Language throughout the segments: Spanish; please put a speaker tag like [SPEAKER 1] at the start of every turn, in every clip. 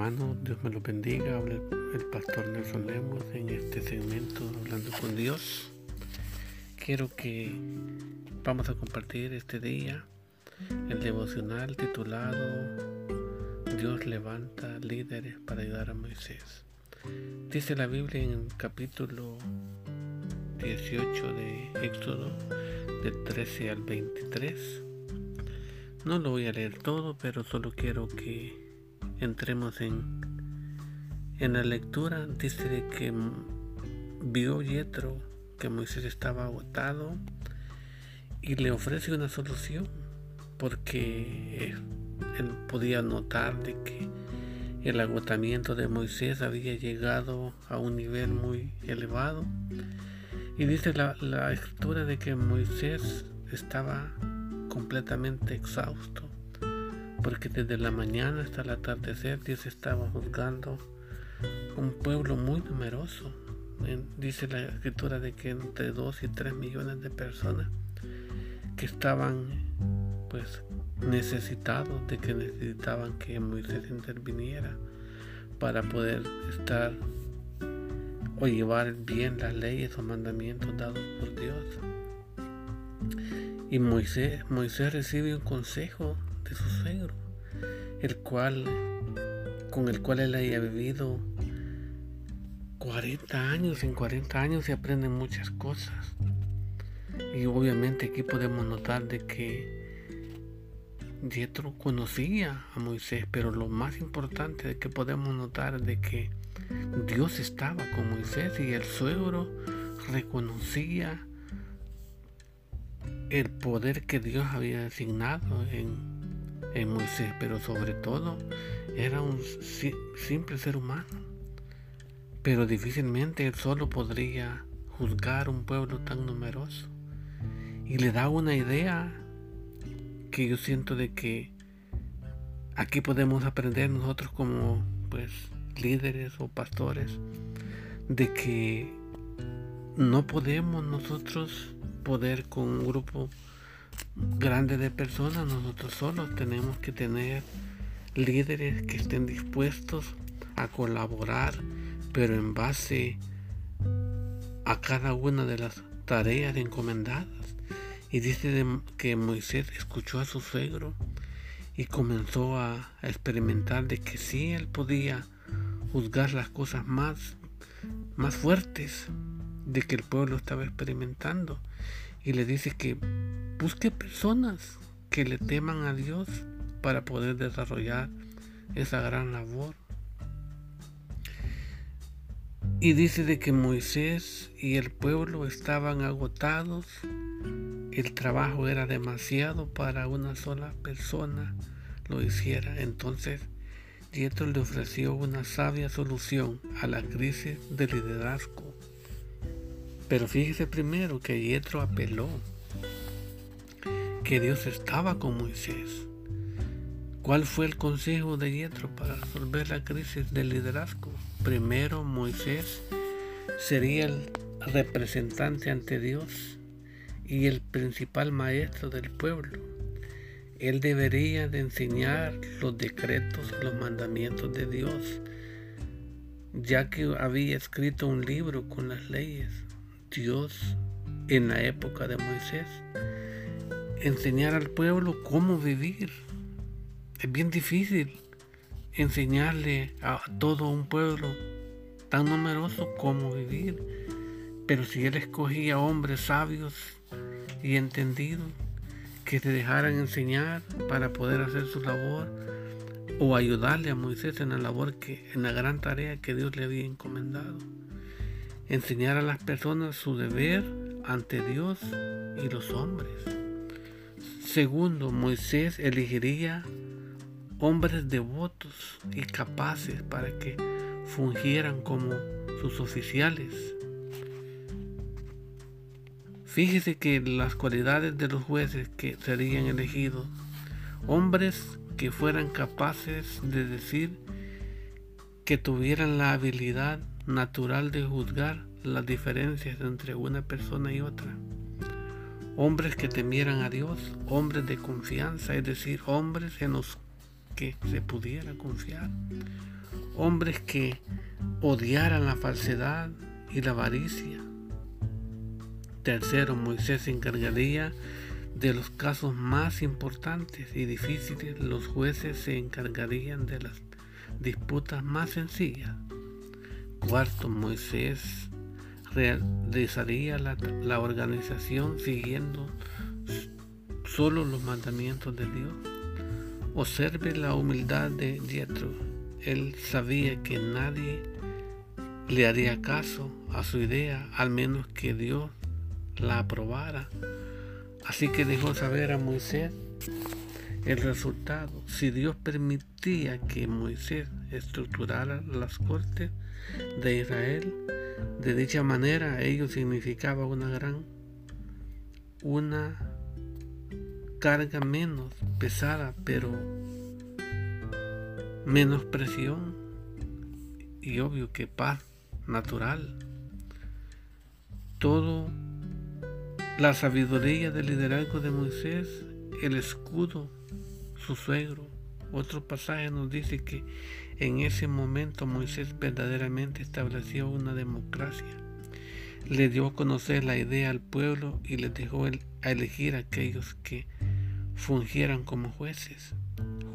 [SPEAKER 1] hermano, Dios me lo bendiga. Habla el pastor Nelson Lemos en este segmento Hablando con Dios. Quiero que vamos a compartir este día el devocional titulado Dios levanta líderes para ayudar a Moisés. Dice la Biblia en el capítulo 18 de Éxodo, de 13 al 23. No lo voy a leer todo, pero solo quiero que entremos en, en la lectura, dice de que vio Yetro que Moisés estaba agotado y le ofrece una solución porque él podía notar de que el agotamiento de Moisés había llegado a un nivel muy elevado. Y dice la, la escritura de que Moisés estaba completamente exhausto porque desde la mañana hasta el atardecer Dios estaba juzgando un pueblo muy numeroso. Dice la escritura de que entre 2 y 3 millones de personas que estaban pues necesitados, de que necesitaban que Moisés interviniera para poder estar o llevar bien las leyes o mandamientos dados por Dios. Y Moisés, Moisés recibe un consejo su suegro, el cual, con el cual él haya vivido 40 años, en 40 años se aprenden muchas cosas. Y obviamente aquí podemos notar de que Dietro conocía a Moisés, pero lo más importante de que podemos notar de que Dios estaba con Moisés y el suegro reconocía el poder que Dios había designado en en Moisés, pero sobre todo era un simple ser humano. Pero difícilmente él solo podría juzgar un pueblo tan numeroso. Y le da una idea que yo siento de que aquí podemos aprender nosotros como pues líderes o pastores de que no podemos nosotros poder con un grupo grande de personas, nosotros solos tenemos que tener líderes que estén dispuestos a colaborar, pero en base a cada una de las tareas encomendadas. Y dice que Moisés escuchó a su suegro y comenzó a, experimentar de que sí él podía juzgar las cosas más, más fuertes de que el pueblo estaba experimentando. Y le dice que busque personas que le teman a Dios para poder desarrollar esa gran labor. Y dice de que Moisés y el pueblo estaban agotados, el trabajo era demasiado para una sola persona lo hiciera. Entonces, Dietro le ofreció una sabia solución a la crisis de liderazgo. Pero fíjese primero que Yetro apeló que Dios estaba con Moisés. ¿Cuál fue el consejo de Yetro para resolver la crisis del liderazgo? Primero, Moisés sería el representante ante Dios y el principal maestro del pueblo. Él debería de enseñar los decretos, los mandamientos de Dios, ya que había escrito un libro con las leyes. Dios en la época de Moisés enseñar al pueblo cómo vivir. Es bien difícil enseñarle a todo un pueblo tan numeroso cómo vivir. Pero si él escogía hombres sabios y entendidos que se dejaran enseñar para poder hacer su labor o ayudarle a Moisés en la labor que en la gran tarea que Dios le había encomendado. Enseñar a las personas su deber ante Dios y los hombres. Segundo, Moisés elegiría hombres devotos y capaces para que fungieran como sus oficiales. Fíjese que las cualidades de los jueces que serían elegidos, hombres que fueran capaces de decir que tuvieran la habilidad natural de juzgar las diferencias entre una persona y otra hombres que temieran a Dios, hombres de confianza, es decir, hombres en los que se pudiera confiar, hombres que odiaran la falsedad y la avaricia. Tercero, Moisés se encargaría de los casos más importantes y difíciles. Los jueces se encargarían de las disputas más sencillas. Cuarto, Moisés realizaría la, organización siguiendo solo los mandamientos de Dios. Observe la humildad de Jethro. Él sabía que nadie le haría caso a su idea, al menos que Dios la aprobara. Así que dejó saber a Moisés el resultado. Si Dios permitía que Moisés estructurara las cortes de Israel, de dicha manera ello significaba una gran, una carga menos pesada, pero menos presión y obvio que paz natural. Todo la sabiduría del liderazgo de Moisés, el escudo, su suegro. Otro pasaje nos dice que en ese momento Moisés verdaderamente estableció una democracia. Le dio a conocer la idea al pueblo y le dejó a elegir a aquellos que fungieran como jueces.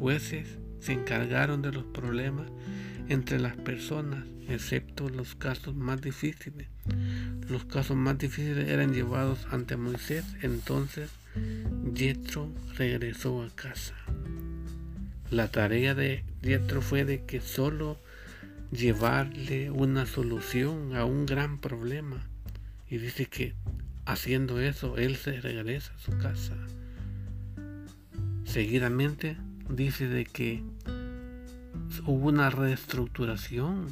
[SPEAKER 1] Jueces se encargaron de los problemas entre las personas, excepto los casos más difíciles. Los casos más difíciles eran llevados ante Moisés, entonces Yetro regresó a casa. La tarea de Yetro fue de que solo llevarle una solución a un gran problema. Y dice que haciendo eso, él se regresa a su casa. Seguidamente dice de que hubo una reestructuración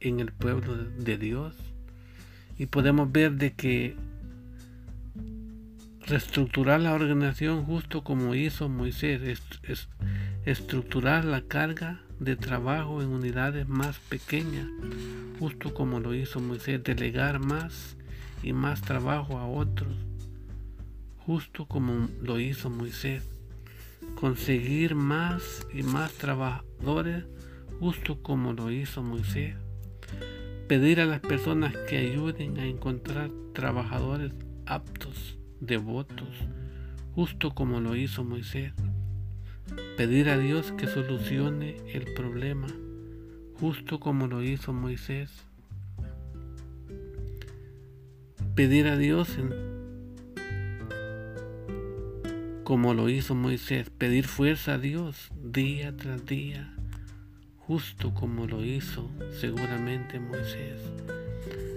[SPEAKER 1] en el pueblo de Dios y podemos ver de que reestructurar la organización justo como hizo Moisés, es, estructurar la carga de trabajo en unidades más pequeñas, justo como lo hizo Moisés, delegar más y más trabajo a otros, justo como lo hizo Moisés, conseguir más y más trabajadores, justo como lo hizo Moisés. Pedir a las personas que ayuden a encontrar trabajadores aptos, devotos, justo como lo hizo Moisés. Pedir a Dios que solucione el problema, justo como lo hizo Moisés. Pedir a Dios como lo hizo Moisés, pedir fuerza a Dios día tras día justo como lo hizo seguramente Moisés.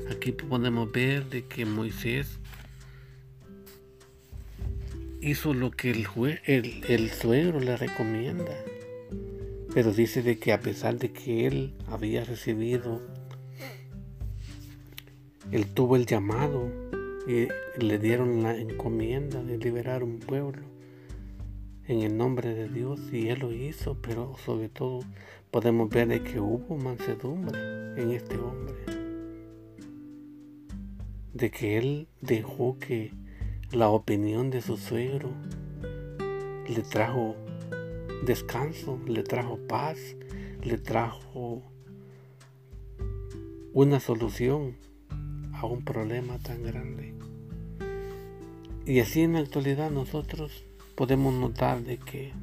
[SPEAKER 1] Aquí podemos ver de que Moisés hizo lo que el, suegro le recomienda. Pero dice de que a pesar de que él había recibido, él tuvo el llamado y le dieron la encomienda de liberar un pueblo en el nombre de Dios y él lo hizo, pero sobre todo podemos ver de que hubo mansedumbre en este hombre. De que él dejó que la opinión de su suegro le trajo descanso, le trajo paz, le trajo una solución a un problema tan grande. Y así en la actualidad nosotros podemos notar de que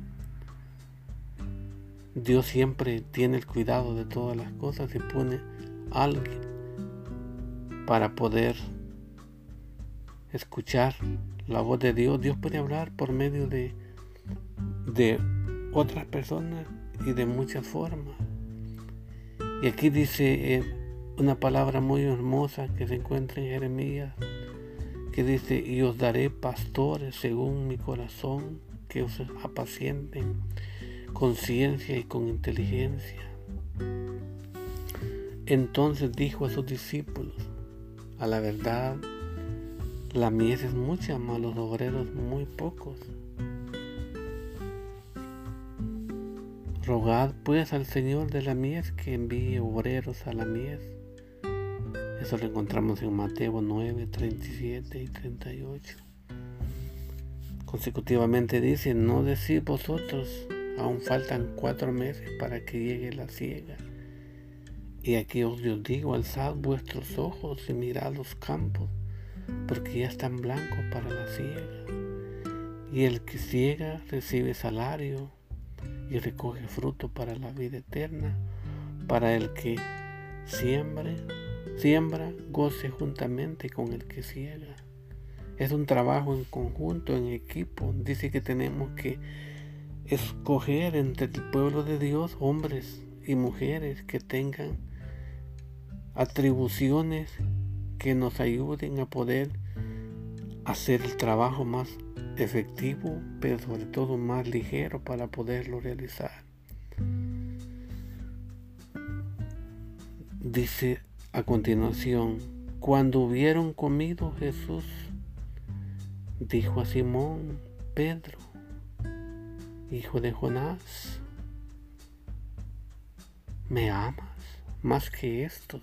[SPEAKER 1] Dios siempre tiene el cuidado de todas las cosas y pone a alguien para poder escuchar la voz de Dios. Dios puede hablar por medio de, de otras personas y de muchas formas. Y aquí dice eh, una palabra muy hermosa que se encuentra en Jeremías, que dice, y os daré pastores según mi corazón, que os apacienten con ciencia y con inteligencia. Entonces dijo a sus discípulos, a la verdad, la mies es mucha, mas los obreros muy pocos. Rogad pues al Señor de la mies que envíe obreros a la mies. Eso lo encontramos en Mateo 9, 37 y 38. Consecutivamente dice, no decís vosotros aún faltan cuatro meses para que llegue la siega. Y aquí os digo, alzad vuestros ojos y mirad los campos, porque ya están blancos para la siega. Y el que ciega recibe salario y recoge fruto para la vida eterna, para el que siembre, siembra, goce juntamente con el que ciega. Es un trabajo en conjunto, en equipo. Dice que tenemos que escoger entre el pueblo de Dios hombres y mujeres que tengan atribuciones que nos ayuden a poder hacer el trabajo más efectivo, pero sobre todo más ligero para poderlo realizar. Dice a continuación, cuando hubieron comido Jesús, dijo a Simón, Pedro, hijo de Jonás, ¿me amas más que estos?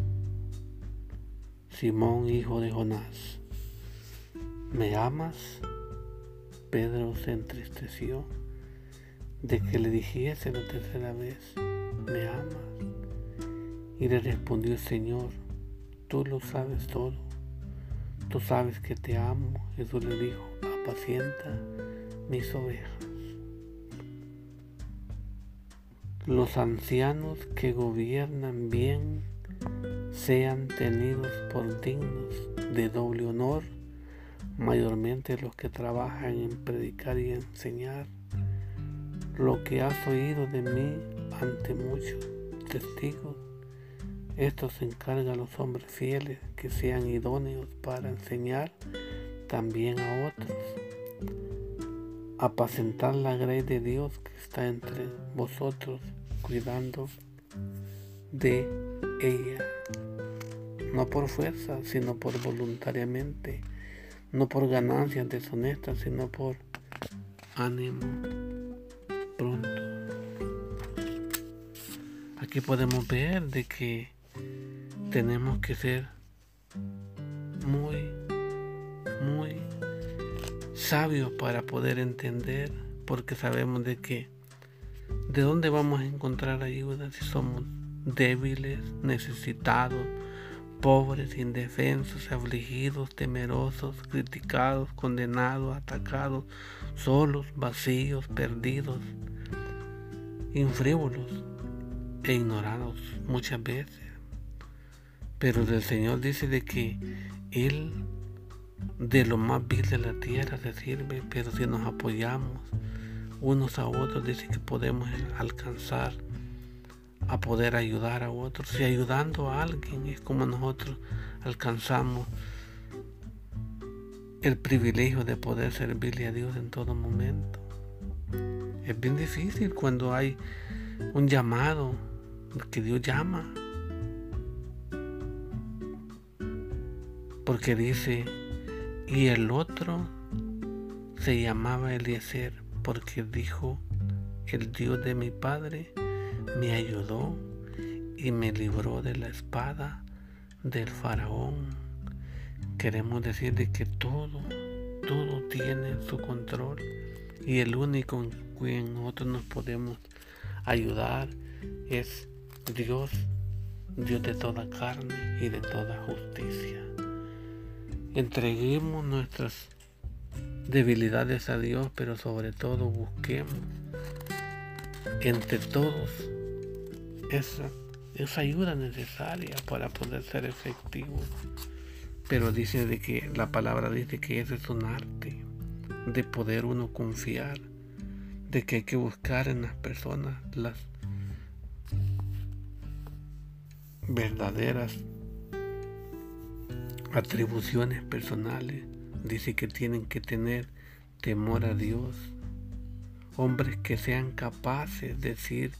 [SPEAKER 1] Simón, hijo de Jonás, ¿me amas? Pedro se entristeció de que le dijese la tercera vez, ¿me amas? Y le respondió, Señor, tú lo sabes todo, tú sabes que te amo. Jesús le dijo, apacienta mis ovejas. Los ancianos que gobiernan bien sean tenidos por dignos de doble honor mayormente los que trabajan en predicar y enseñar. Lo que has oído de mí ante muchos testigos, esto se encarga a los hombres fieles que sean idóneos para enseñar también a otros. Apacentar la grey de Dios que está entre vosotros, cuidando de ella, no por fuerza, sino por voluntariamente no por ganancias deshonestas, sino por ánimo pronto. Aquí podemos ver de que tenemos que ser muy, muy sabios para poder entender, porque sabemos de que de dónde vamos a encontrar ayuda si somos débiles, necesitados, pobres, indefensos, afligidos, temerosos, criticados, condenados, atacados, solos, vacíos, perdidos, infrívolos e ignorados muchas veces. Pero el Señor dice de que Él de lo más vil de la tierra se sirve, pero si nos apoyamos unos a otros, dice que podemos alcanzar a poder ayudar a otros y ayudando a alguien es como nosotros alcanzamos el privilegio de poder servirle a Dios en todo momento. Es bien difícil cuando hay un llamado que Dios llama. Porque dice, y el otro se llamaba Eliezer, porque dijo, el Dios de mi Padre me ayudó y me libró de la espada del faraón. Queremos decir de que todo, todo tiene su control y el único en quien nosotros nos podemos ayudar es Dios, Dios de toda carne y de toda justicia. Entreguemos nuestras debilidades a Dios, pero sobre todo busquemos entre todos esa, esa ayuda necesaria para poder ser efectivo. Pero dice de que la palabra dice que ese es un arte de poder uno confiar, de que hay que buscar en las personas las verdaderas atribuciones personales. Dice que tienen que tener temor a Dios, hombres que sean capaces de decir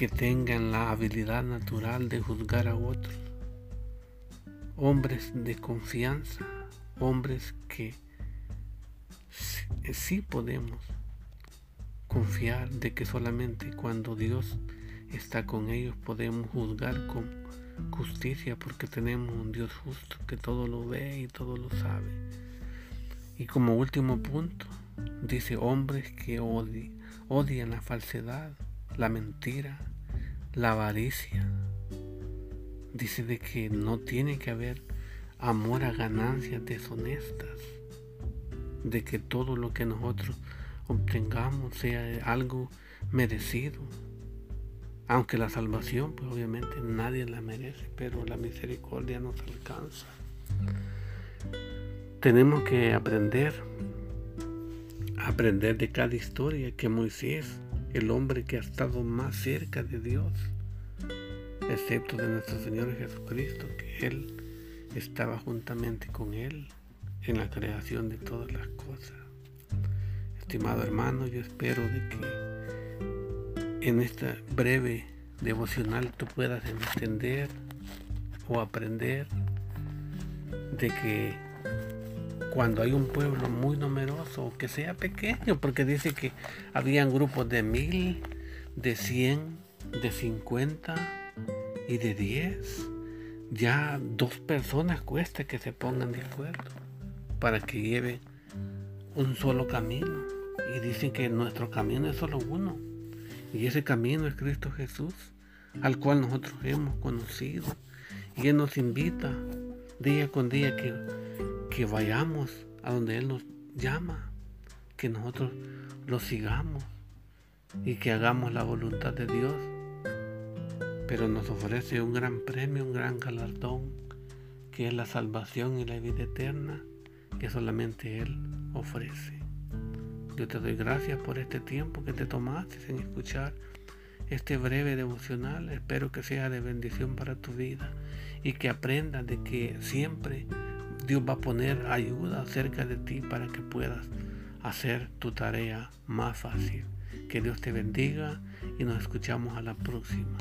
[SPEAKER 1] que tengan la habilidad natural de juzgar a otros, hombres de confianza, hombres que sí podemos confiar de que solamente cuando Dios está con ellos podemos juzgar con justicia porque tenemos un Dios justo que todo lo ve y todo lo sabe. Y como último punto, dice hombres que odian la falsedad, la mentira, la avaricia. Dice de que no tiene que haber amor a ganancias deshonestas, de que todo lo que nosotros obtengamos sea algo merecido. Aunque la salvación, pues obviamente nadie la merece, pero la misericordia nos alcanza. Tenemos que aprender, aprender de cada historia que Moisés, el hombre que ha estado más cerca de Dios, excepto de nuestro Señor Jesucristo, que Él estaba juntamente con Él en la creación de todas las cosas. Estimado hermano, yo espero de que en esta breve devocional tú puedas entender o aprender de que cuando hay un pueblo muy numeroso, que sea pequeño, porque dice que habían grupos de mil, de cien, de cincuenta y de diez, ya dos personas cuesta que se pongan de acuerdo para que lleven un solo camino. Y dicen que nuestro camino es solo uno. Y ese camino es Cristo Jesús, al cual nosotros hemos conocido. Y Él nos invita día con día que, que vayamos a donde Él nos llama, que nosotros lo sigamos y que hagamos la voluntad de Dios. Pero nos ofrece un gran premio, un gran galardón, que es la salvación y la vida eterna que solamente Él ofrece. Yo te doy gracias por este tiempo que te tomaste en escuchar este breve devocional. Espero que sea de bendición para tu vida y que aprendas de que siempre Dios va a poner ayuda cerca de ti para que puedas hacer tu tarea más fácil. Que Dios te bendiga y nos escuchamos a la próxima.